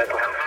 mental health.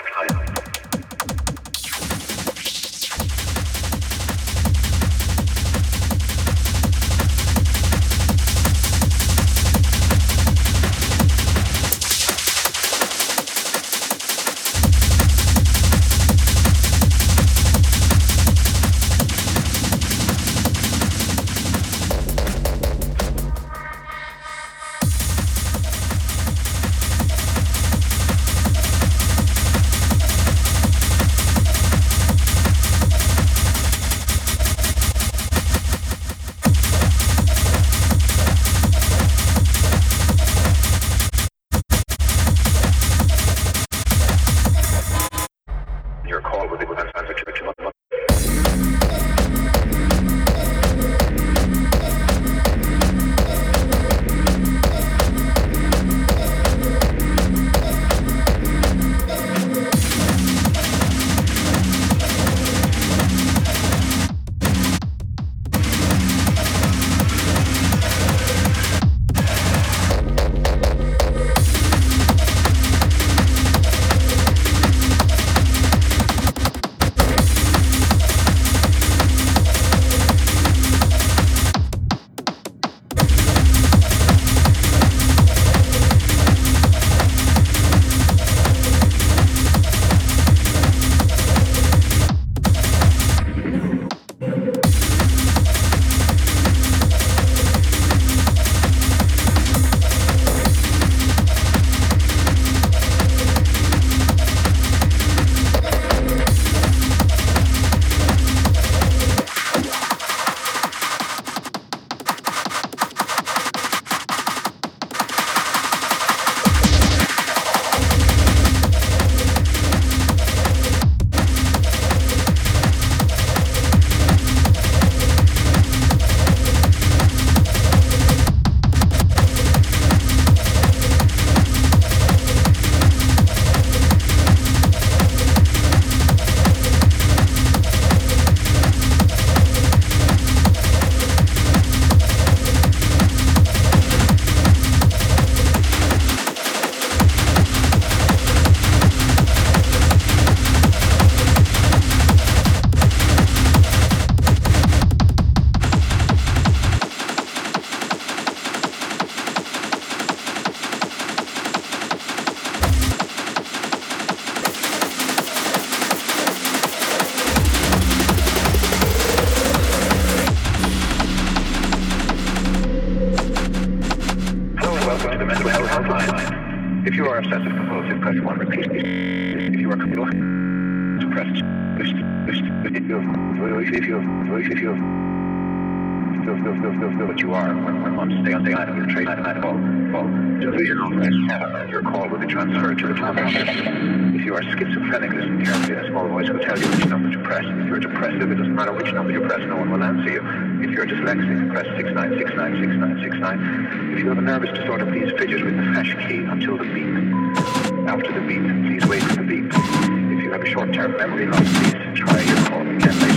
If you are obsessive compulsive, press 1. Repeat. If you are compulsive, press 2. If you have, if you have, if you have, still, still, still, if still, but you are when, when months stay on the item, your trade item, item, all, all, divisional press seven, your call will be transferred to the telephone system. If you are schizophrenic, listen carefully, a small voice will tell you which number to press. If you're depressive, it doesn't matter which number you press, no one will answer you. If you're dyslexic, press 69696969. If you have a nervous disorder, please fidget with the hash key until the beep. After the beep, please wait for the beep. If you have a short-term memory loss, please try your call again later.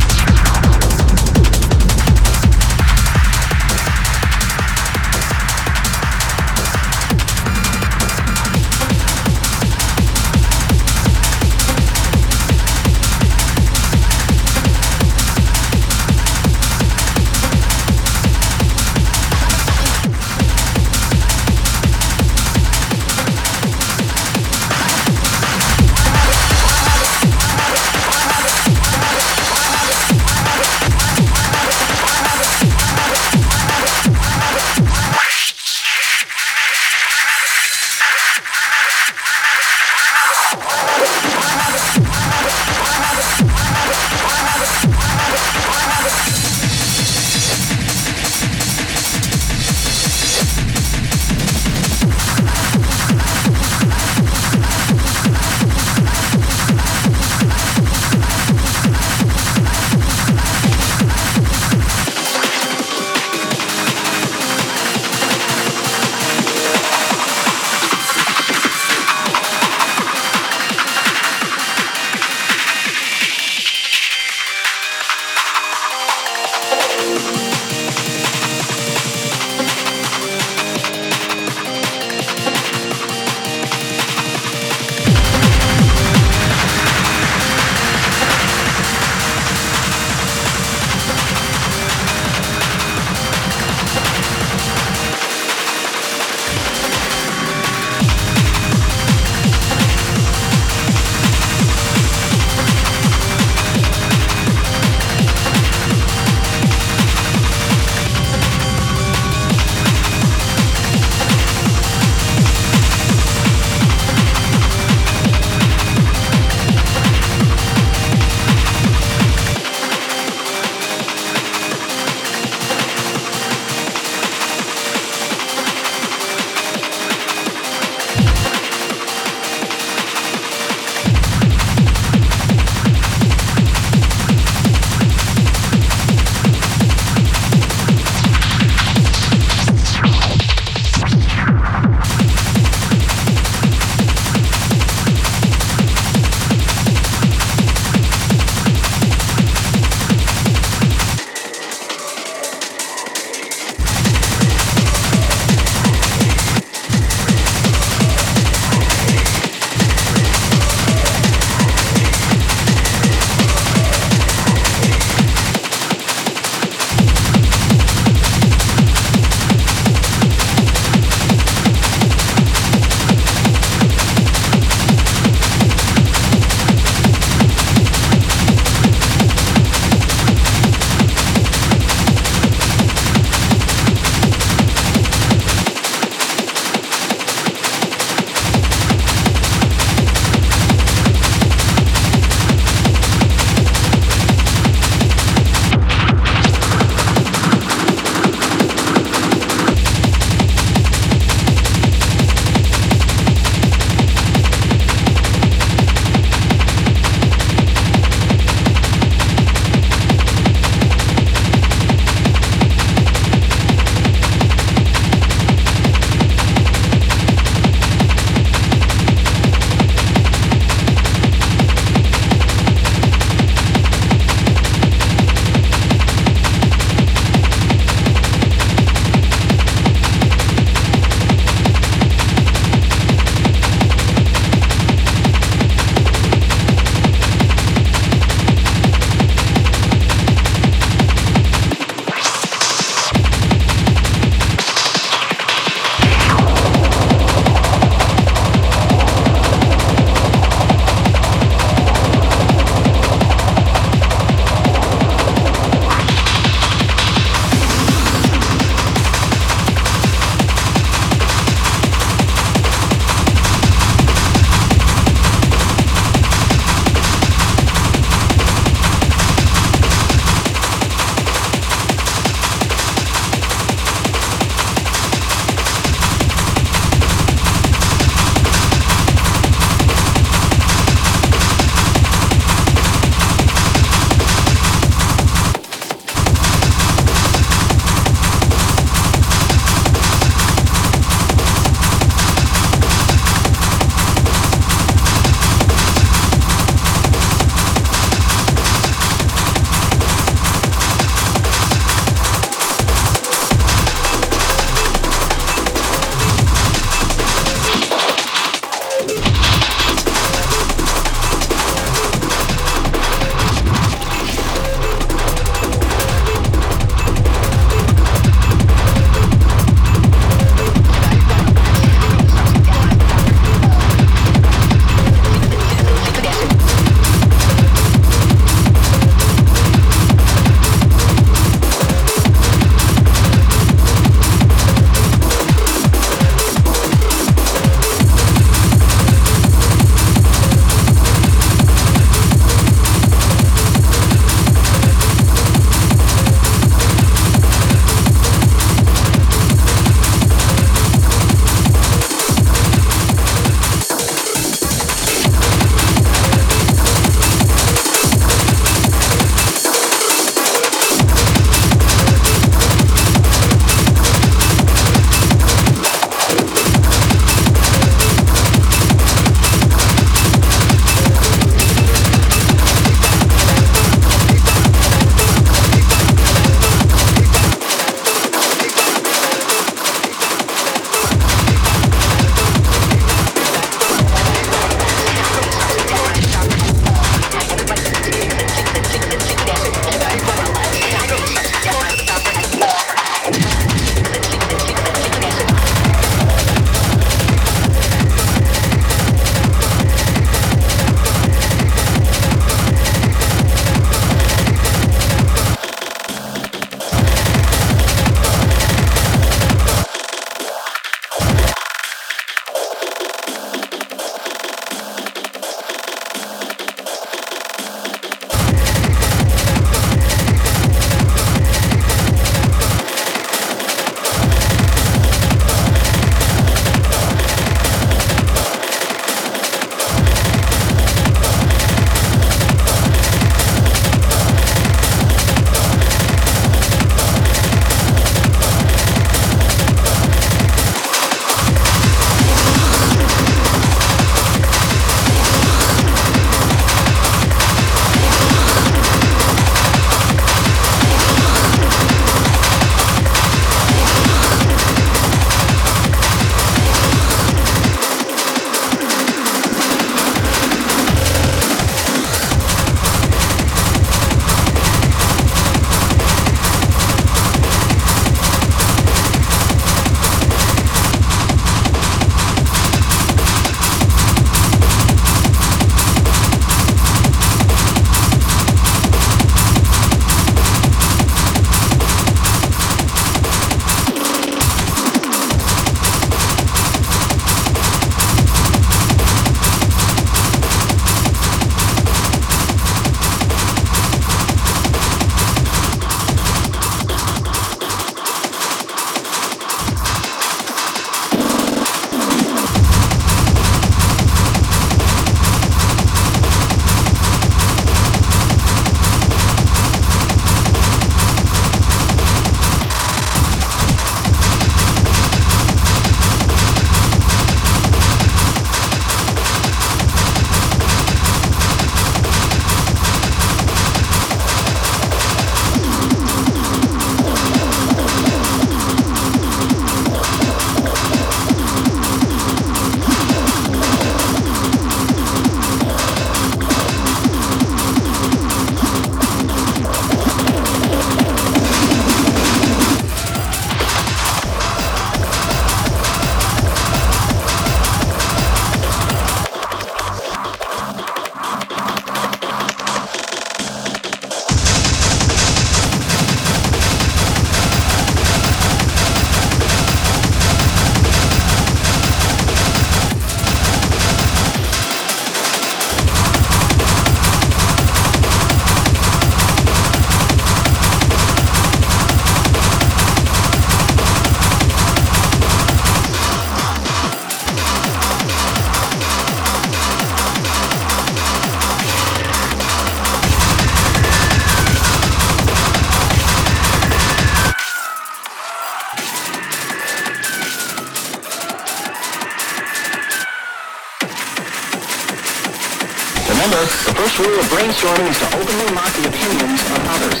Rule of brainstorming is to openly mock the opinions of others.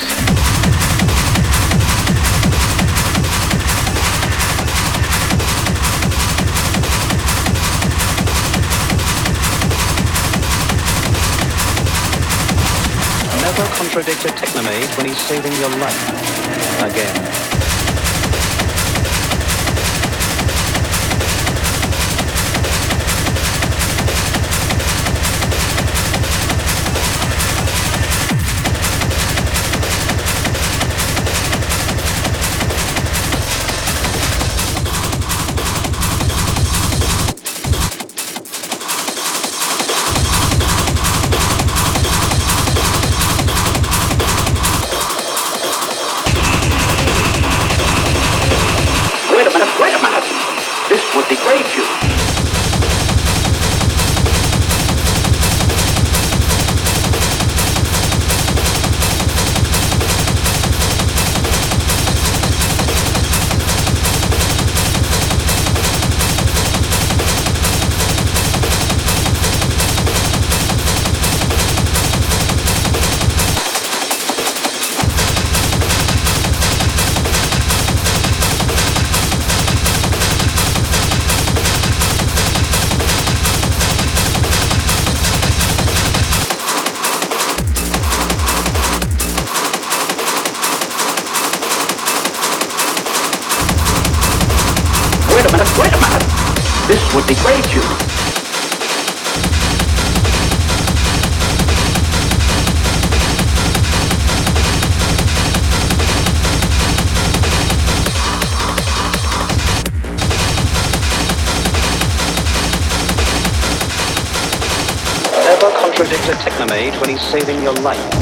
Never contradict a technomate when he's saving your life. Again. Saving your life.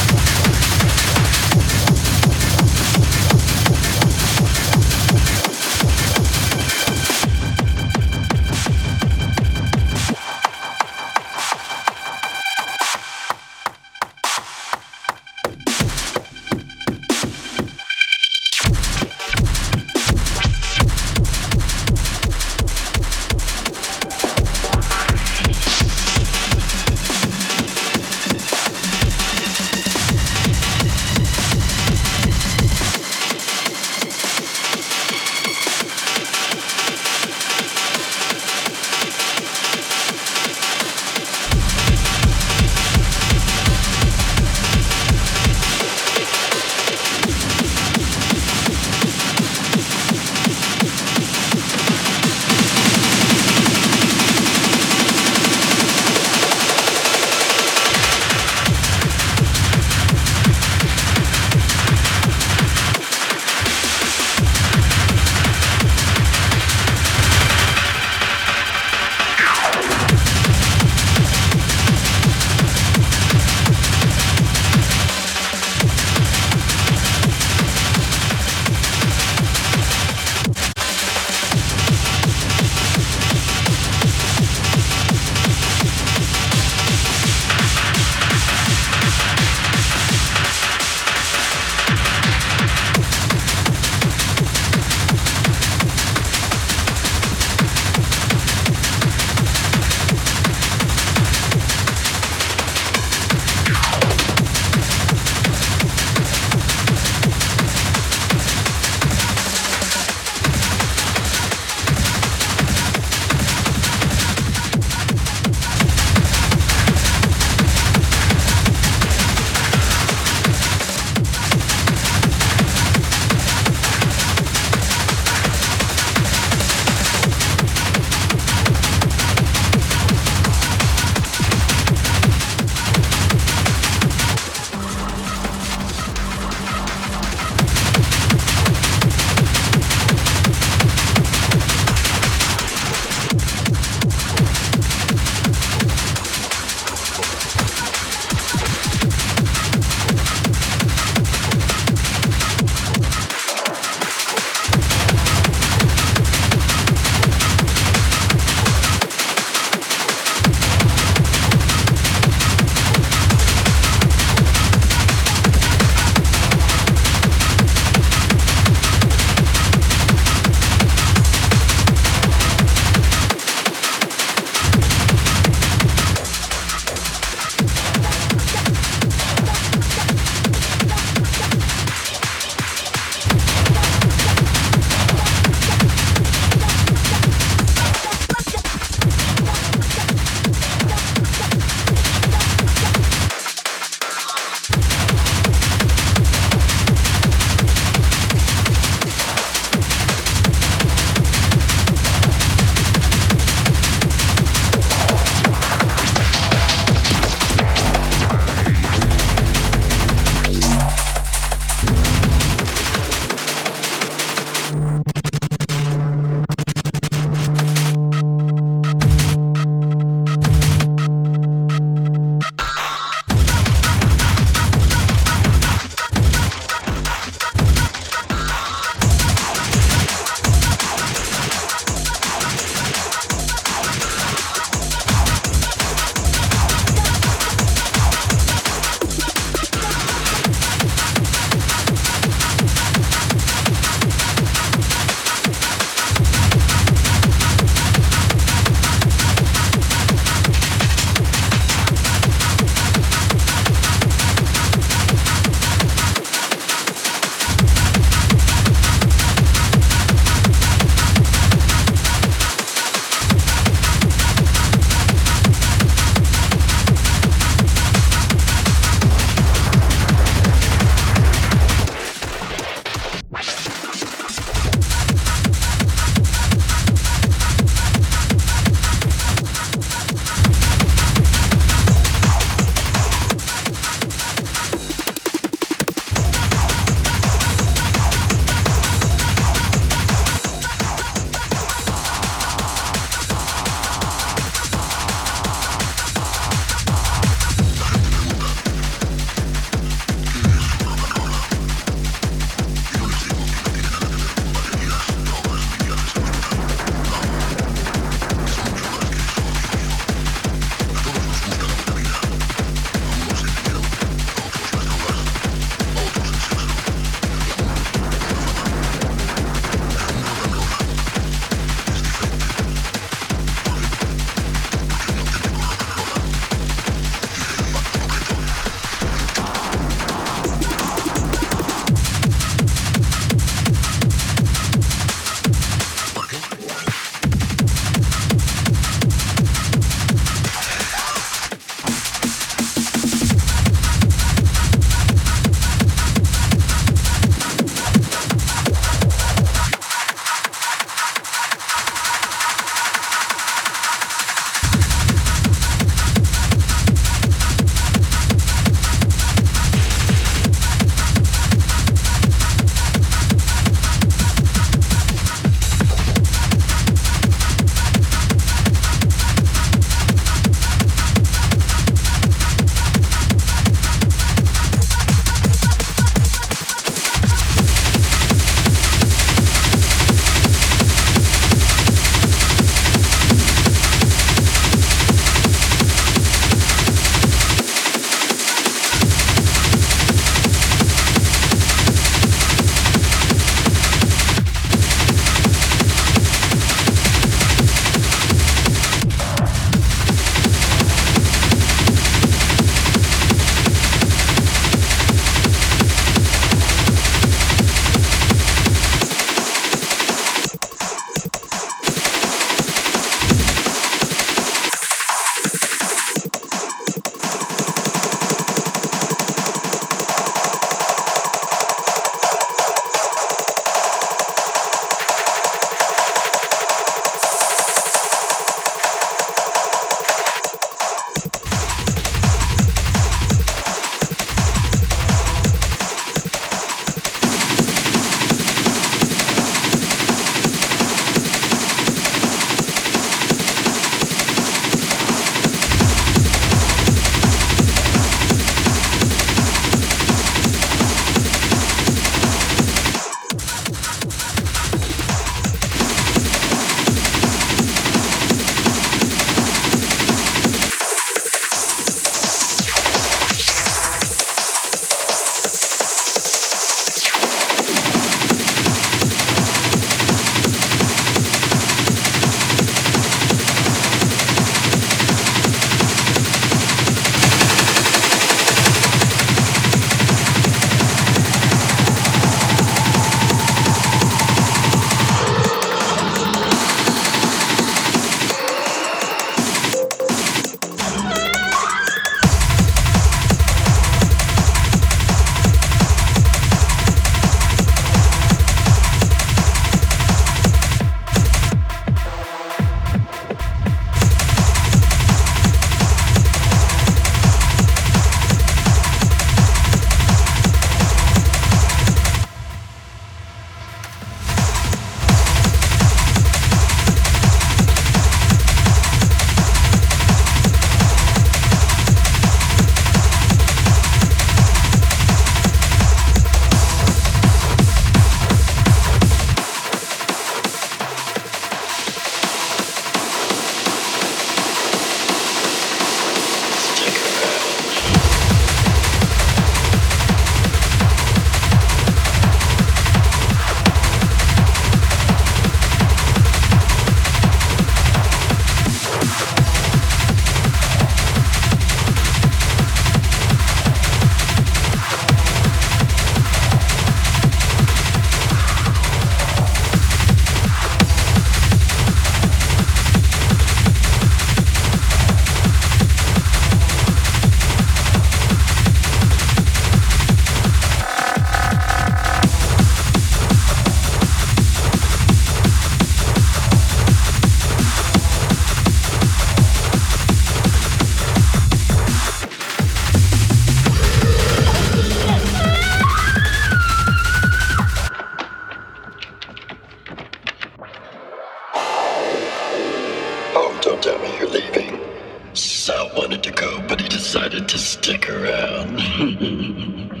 Decided to stick around.